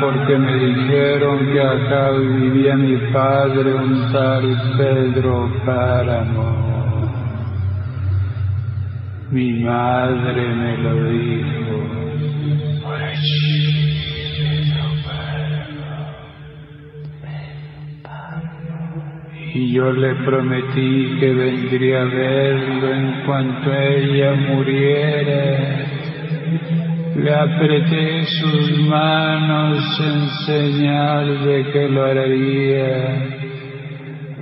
porque me dijeron que acá vivía mi padre, un tal Pedro Páramo. Mi madre me lo dijo. Y yo le prometí que vendría a verlo en cuanto ella muriera. Le apreté sus manos en señal de que lo haría,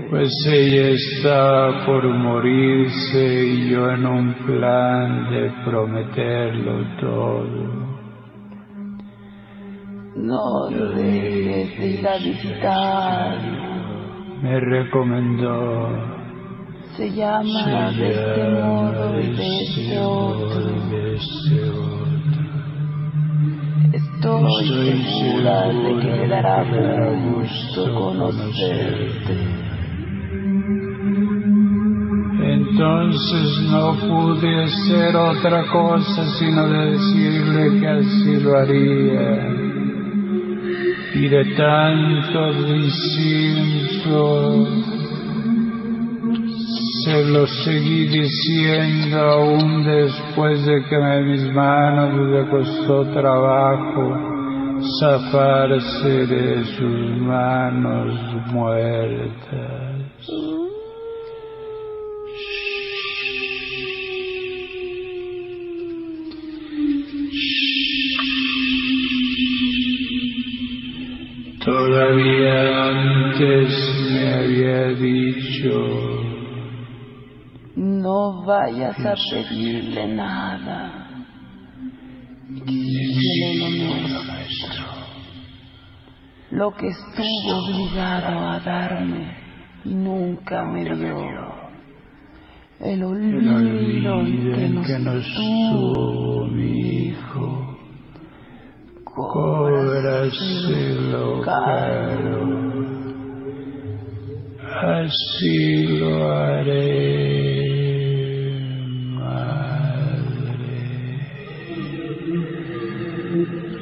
pues ella estaba por morirse y yo en un plan de prometerlo todo. No dejes de ir a visitar. Me recomendó. Se llama de este modo y de este otro. Otro. Estoy segura de que le dará gusto conocerte. Entonces no pude hacer otra cosa sino decirle que así lo haría. Y de tanto discípulo se lo seguí diciendo aún después de que mis manos le costó trabajo zafarse de sus manos muertas. Todavía antes me había dicho No vayas a pedirle nada. Lo nuestro. Lo que estuvo obligado a darme y nunca me dio. El olvido en que nos tuvo mi hijo. Cóbraselo caro. Así lo haré, Thank you.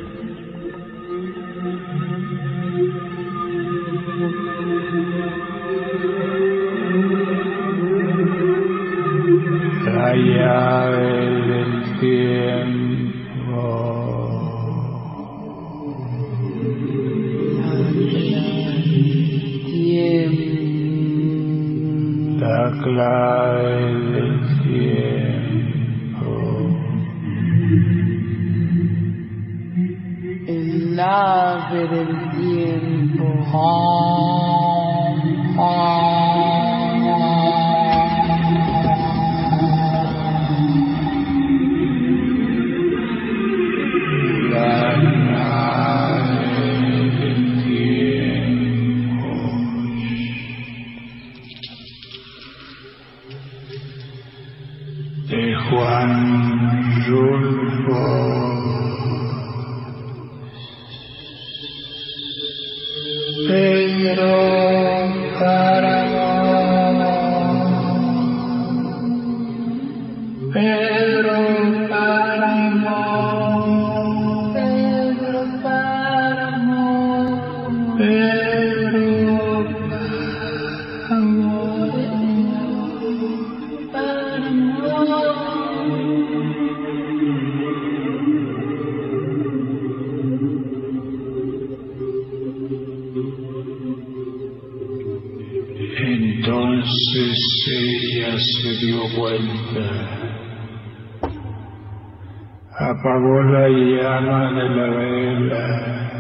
Vela,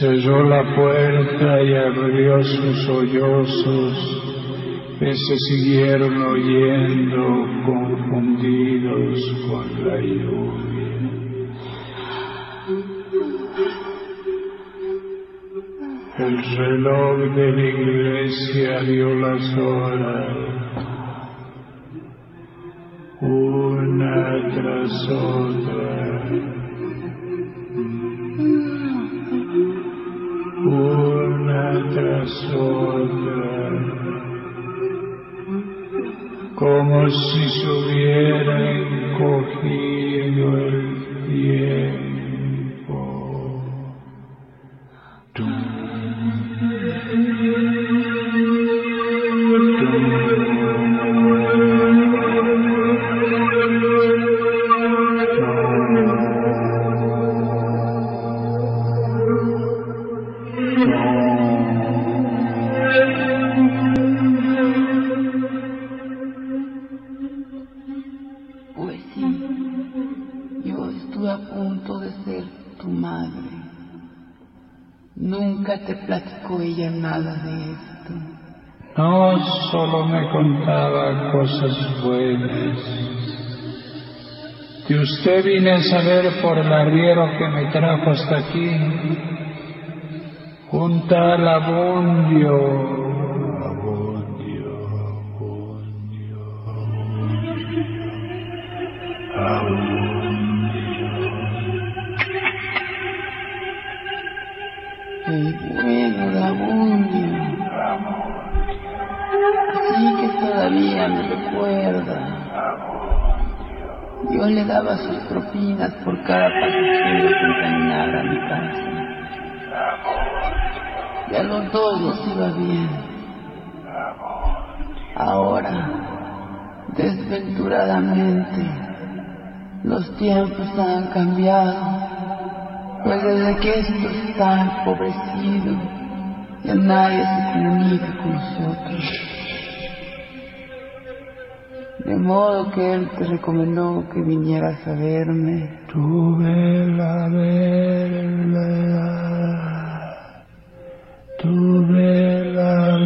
cerró la puerta y abrió sus sollozos que se siguieron oyendo confundidos con la lluvia. El reloj de la iglesia dio las horas, una tras otra. Una tras otra, como si se hubiera encogido cosas buenas. De usted vine a saber por el arriero que me trajo hasta aquí. Junta al. Abundio, Sí que todavía me recuerda. Yo le daba sus propinas por cada pasajero que encaminara a mi casa. Y a los dos nos iba bien. Ahora, desventuradamente, los tiempos han cambiado. Pues desde que estos están empobrecidos, ya nadie se comunica con nosotros. De modo que él te recomendó que vinieras a verme. Tuve la verdad, tuve la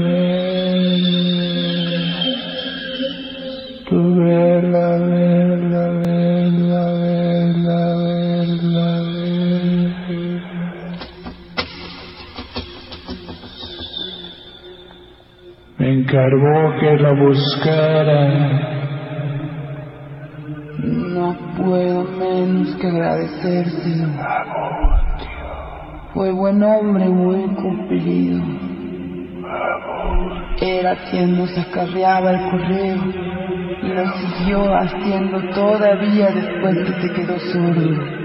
tuve la verdad, verdad, verdad, verdad, verdad. Me encargó que la buscara. Puedo menos que agradecérselo. Fue buen hombre, muy cumplido. Era quien nos acarreaba el correo y lo siguió haciendo todavía después que se quedó sordo.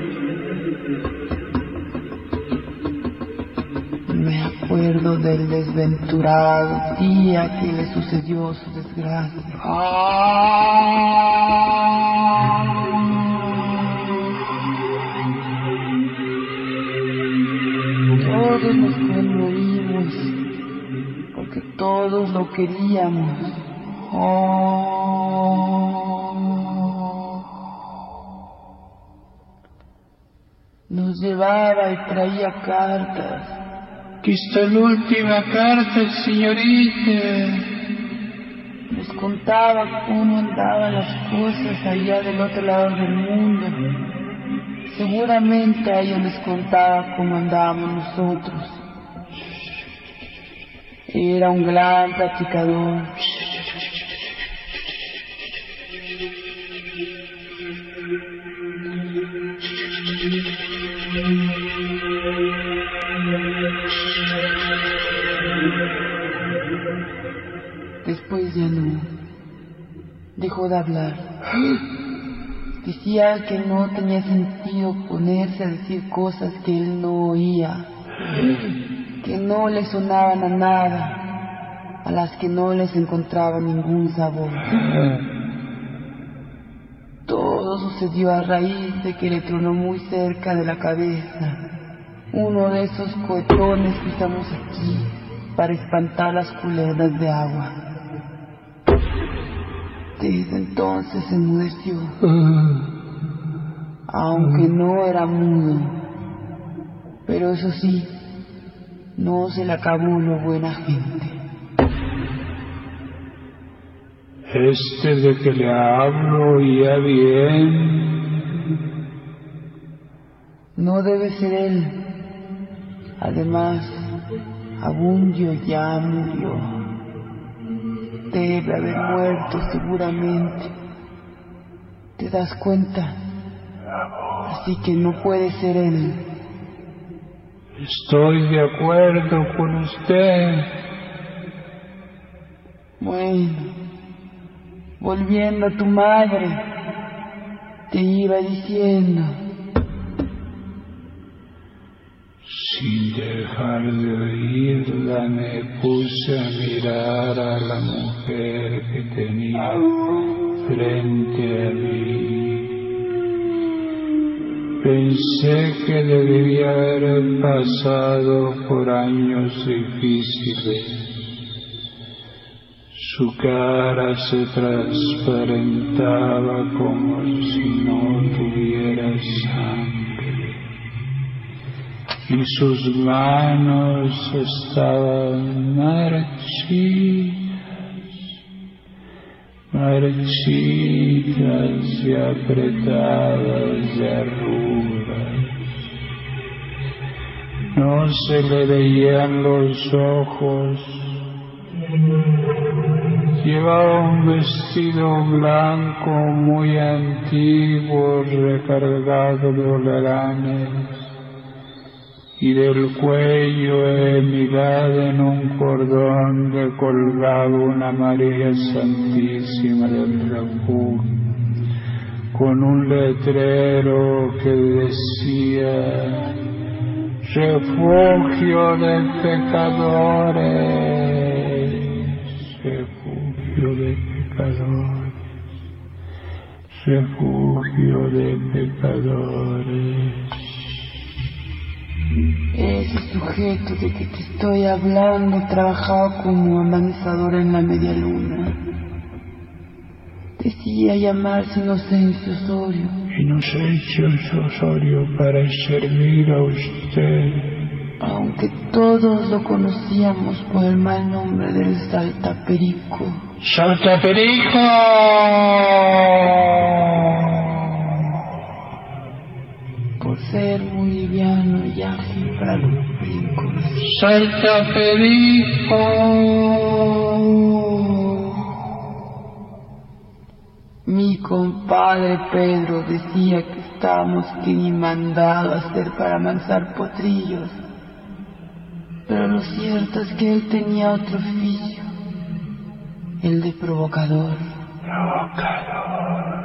Me acuerdo del desventurado día que le sucedió su desgracia. Todos todos lo queríamos. Nos llevaba y traía cartas. Aquí está la última carta, señorita. Nos contaba cómo andaban las cosas allá del otro lado del mundo. Seguramente a ellos les contaba cómo andábamos nosotros. Era un gran platicador. Después ya no. Dejó de hablar. Decía que no tenía sentido ponerse a decir cosas que él no oía, que no le sonaban a nada, a las que no les encontraba ningún sabor. Todo sucedió a raíz de que le tronó muy cerca de la cabeza uno de esos cohetones que usamos aquí para espantar las culebras de agua. Desde entonces se enmudeció, aunque no era mudo, pero eso sí, no se le acabó lo buena gente. Este de que le hablo oía bien. No debe ser él. Además, Abundio ya murió. Debe haber muerto seguramente. ¿Te das cuenta? Así que no puede ser él. Estoy de acuerdo con usted. Bueno, volviendo a tu madre, te iba diciendo. Sin dejar de oírla me puse a mirar a la mujer que tenía frente a mí. Pensé que debería haber pasado por años difíciles. Su cara se transparentaba como si no tuviera sangre y sus manos estaban marchitas, marchitas y apretadas de arrugas. No se le veían los ojos. Llevaba un vestido blanco muy antiguo recargado de olaranes y del cuello emigada en un cordón le colgaba una María Santísima del Refugio con un letrero que decía refugio de pecadores, refugio de pecadores, refugio de pecadores. Ese sujeto de que te estoy hablando trabajaba como amansador en la media luna. Decía llamarse Inocencio Osorio. Inocencio Osorio para servir a usted. Aunque todos lo conocíamos por el mal nombre del Saltaperico. ¡Saltaperico! Ser muy liviano y ágil para los brincos. ¡Saltaperico! Mi compadre Pedro decía que estábamos que ni mandado a hacer para amansar potrillos. Pero lo cierto es que él tenía otro oficio, el de provocador. Provocador.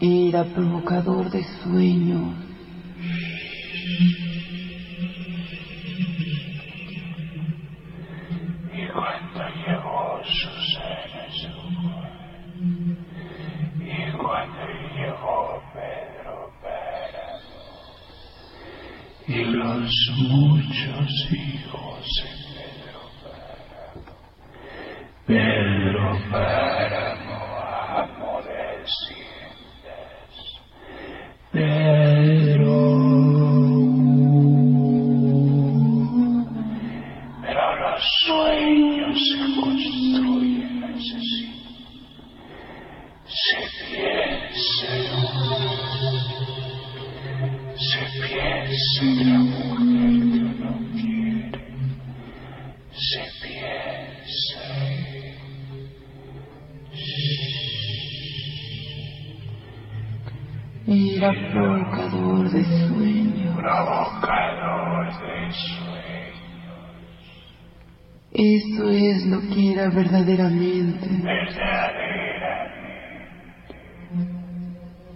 Era provocador de sueños. Y cuando llegó Susana su y cuando llegó Pedro Páramo y los muchos hijos de Pedro Páramo, Pedro Páramo,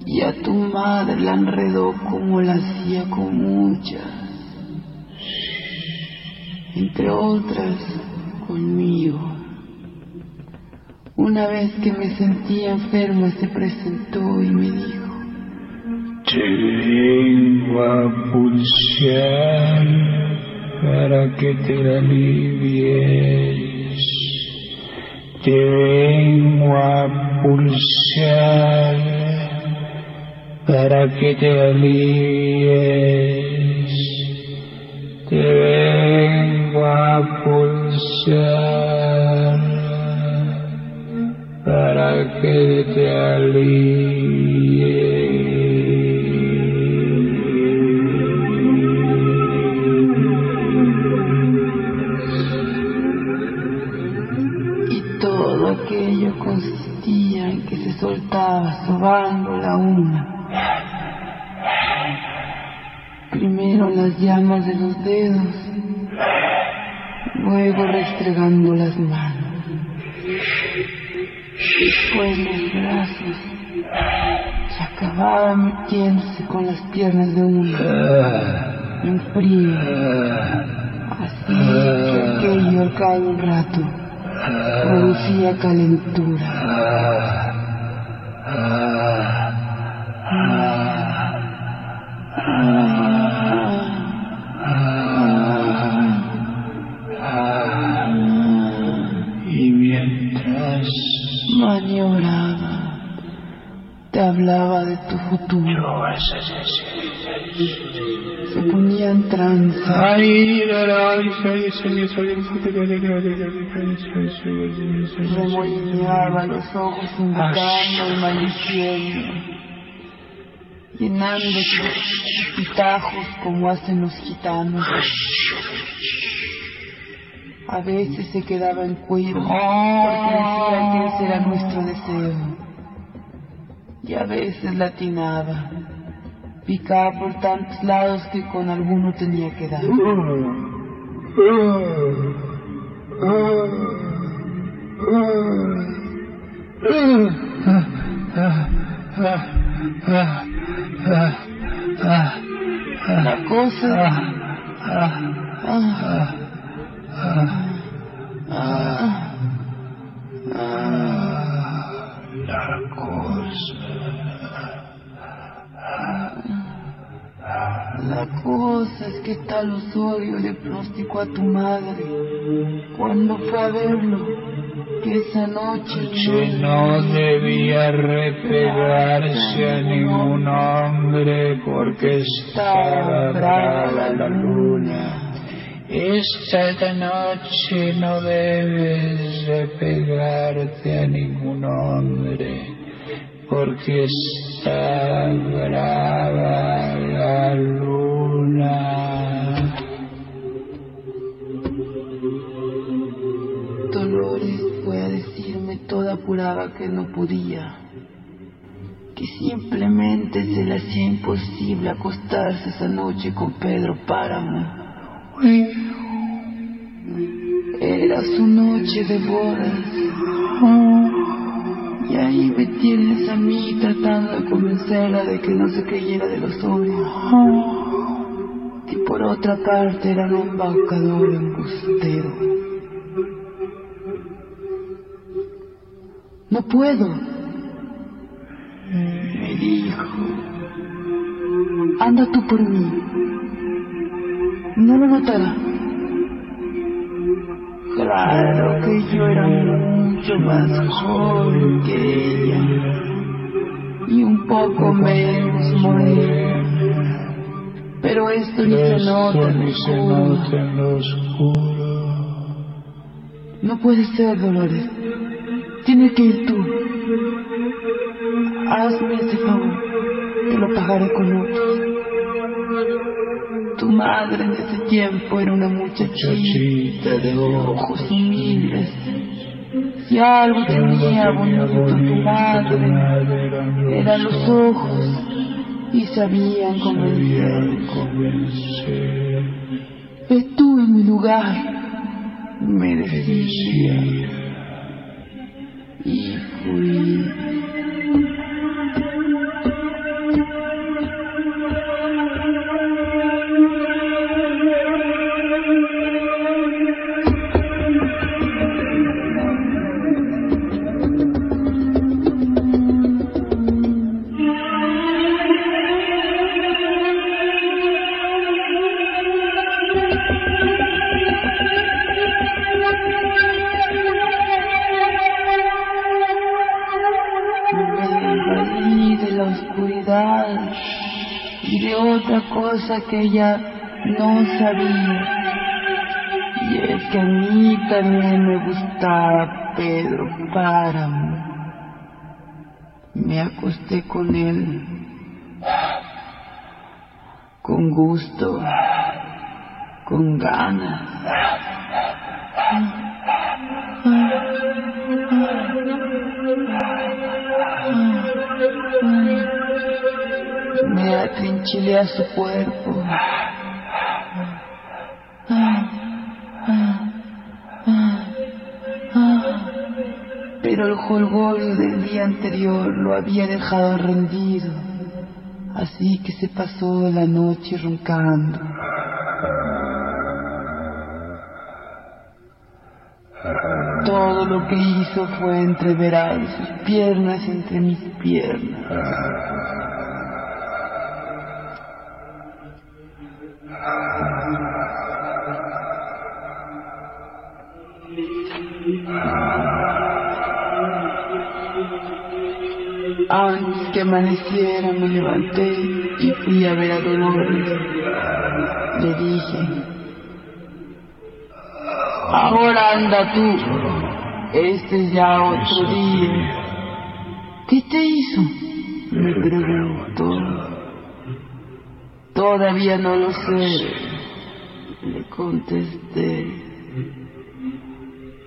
Y a tu madre la enredó como la hacía con muchas. Entre otras, conmigo. Una vez que me sentía enferma se presentó y me dijo, Te vengo a pulsar para que te alivies. Te vengo a pulsar para que te alivies. Te vengo a pulsar para que te alivies. Ello consistía en que se soltaba sobando la una. Primero las llamas de los dedos, luego restregando las manos, después los brazos, se acababa metiéndose con las piernas de uno, en frío, así que aquello al cabo un rato producía calentura. Y mientras Maniobraba, te hablaba de tu futuro, ay, ay, ay, remolineaba los ojos invocando y maldiciendo, llenando sus pitajos como hacen los gitanos. A veces se quedaba en cuero porque decía que ese era nuestro deseo. Y a veces latinaba, picaba por tantos lados que con alguno tenía que dar. La cosa... Ah, ah, ah, La cosa. La cosa es que tal Osorio le prosticó a tu madre cuando fue a verlo, que esa noche no debía repegarse a ningún hombre porque estaba brava la luna. Esta noche no debes repegarte a ningún hombre porque está brava la luna. Dolores fue a decirme toda apurada que no podía, que simplemente se le hacía imposible acostarse esa noche con Pedro Páramo. Era su noche de bodas. Y ahí me tienes a mí tratando de convencerla de que no se creyera de los hombres. Por otra parte era un embaucador embustero. No puedo, me dijo. Anda tú por mí. No lo notará. Claro que yo era mucho más joven que ella y un poco menos morena. Pero esto ni se nota en Ni el se oscuro. nota en lo. No puede ser, Dolores. Tienes que ir tú. Hazme ese favor. Te lo pagaré con otros. Tu madre en ese tiempo era una muchachita de ojos humildes. Si algo tenía bonito tu madre, eran los ojos y sabían convencer. Convencer. Ve tú en mi lugar, me decía. Y fui. Otra cosa que ella no sabía. Y es que a mí también me gustaba Pedro Páramo. Me acosté con él. Con gusto. Con ganas. Me atrinchilé a su cuerpo. Pero el jolgorio del día anterior lo había dejado rendido, así que se pasó la noche roncando. Todo lo que hizo fue entreverar sus piernas entre mis piernas. Que amaneciera me levanté y fui a ver a Dolores. Le dije, ahora anda tú, este es ya otro día. ¿Qué te hizo? Me preguntó. Todavía no lo sé, le contesté.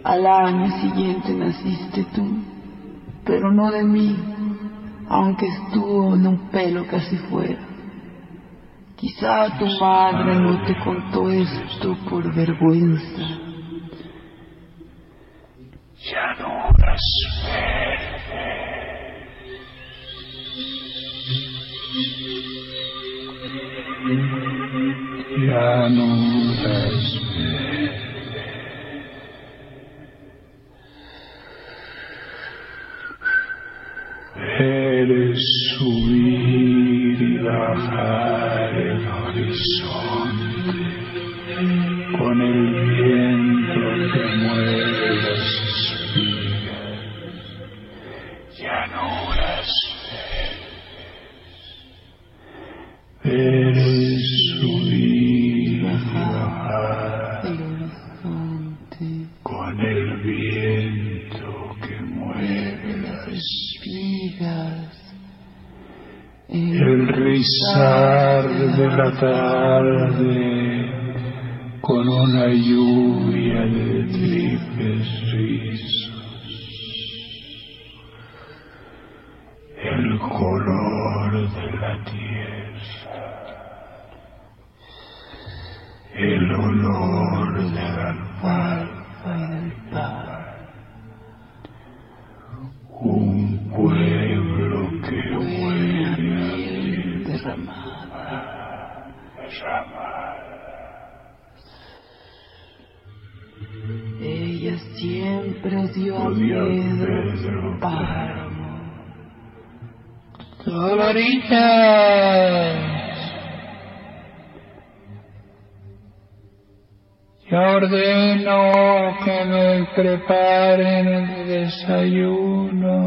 Al año siguiente naciste tú, pero no de mí aunque estuvo en un pelo casi fuera. Quizá tu madre no te contó esto por vergüenza. Llanuras verdes. Llanuras Ya ordeno que me preparen el desayuno.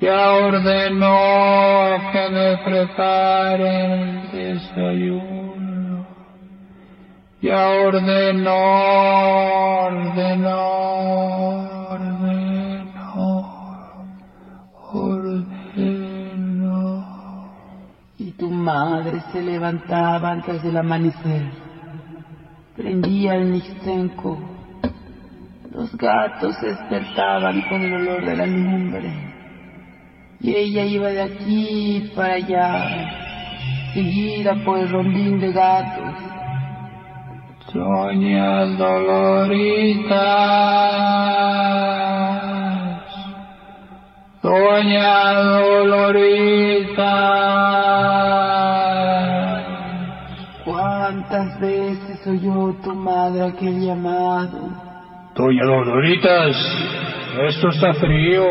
Ya ordenó que me preparen el desayuno. Ya ordenó, ordenó, Y tu madre se levantaba antes del amanecer. Prendía el mixtenco. Los gatos se despertaban con el olor de la lumbre. Y ella iba de aquí para allá, seguida por el rondín de gatos. Doña Doloritas, Doña Doloritas, ¿Cuántas veces oyó tu madre aquel llamado? Doña Doloritas, esto está frío,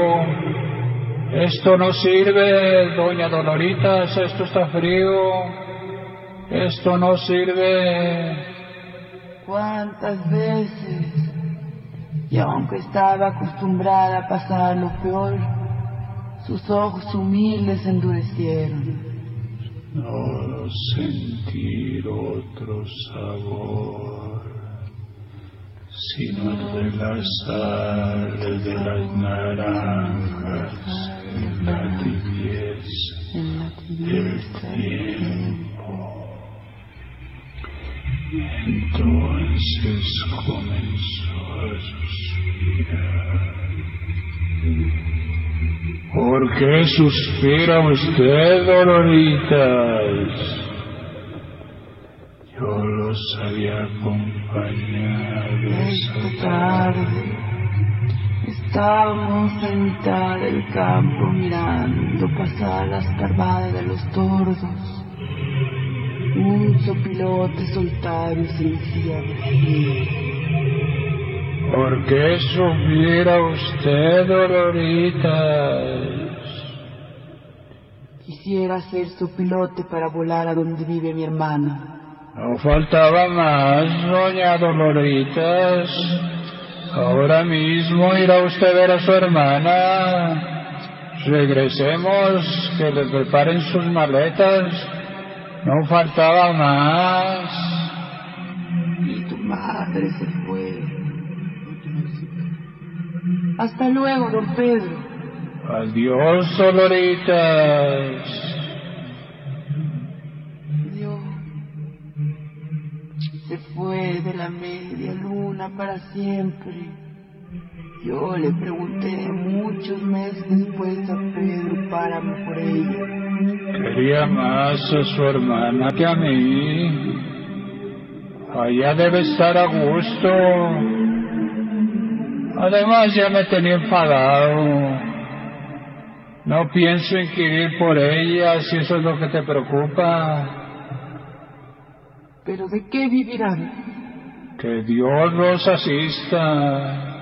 esto no sirve, Doña Doloritas, esto está frío, esto no sirve. ¿Cuántas veces? Y aunque estaba acostumbrada a pasar lo peor, sus ojos humildes endurecieron. No sentir otro sabor, sino el de la sal de las naranjas en la tibieza del tiempo. Entonces comenzó a suspirar. ¿Por qué suspira usted, Doloritas? Yo los había acompañado Esta tarde estábamos en mitad del campo mirando pasar las parvadas de los tordos. Un sopilote solitario se encía ¿Por qué subiera usted, Doloritas? Quisiera ser sopilote para volar a donde vive mi hermana. No faltaba más, doña Doloritas. Ahora mismo irá usted a ver a su hermana. Regresemos, que le preparen sus maletas. No faltaba más. Y tu madre se Hasta luego, don Pedro. Adiós, Doloritas. Dios se fue de la media luna para siempre. Yo le pregunté muchos meses después a Pedro Páramo por ella. Quería más a su hermana que a mí. Allá debe estar a gusto. Además ya me tenía enfadado. No pienso inquirir por ella si eso es lo que te preocupa. ¿Pero de qué vivirán? Que Dios los asista.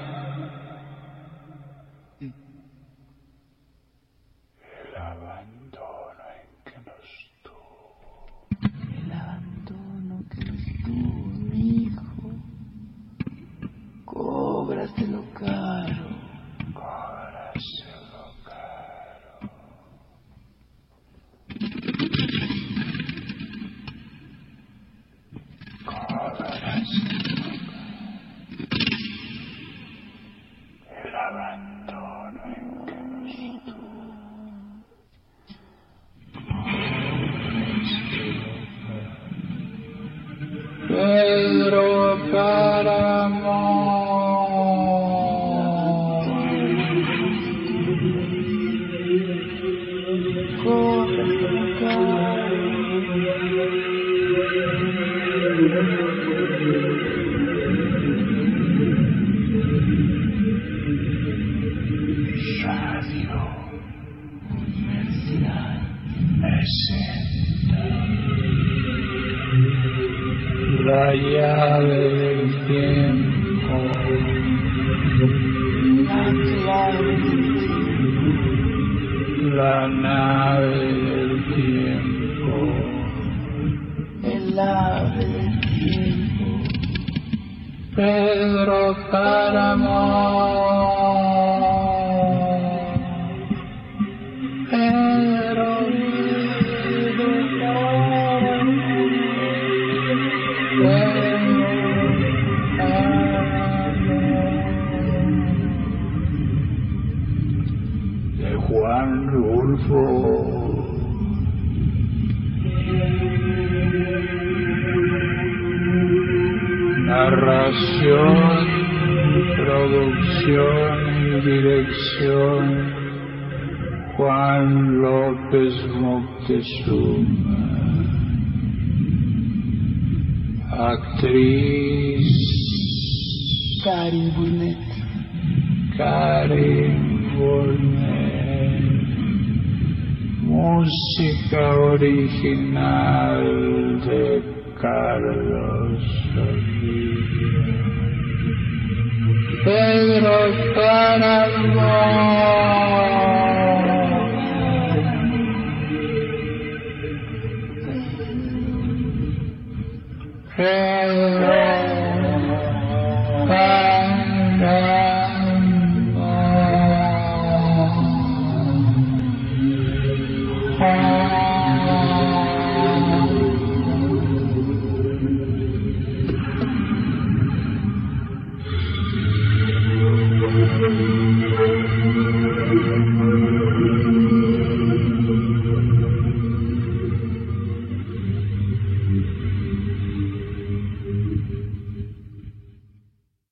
Cóbraselo caro. Páramo. Música original de Carlos Sofía. Pedro Páramo. Pedro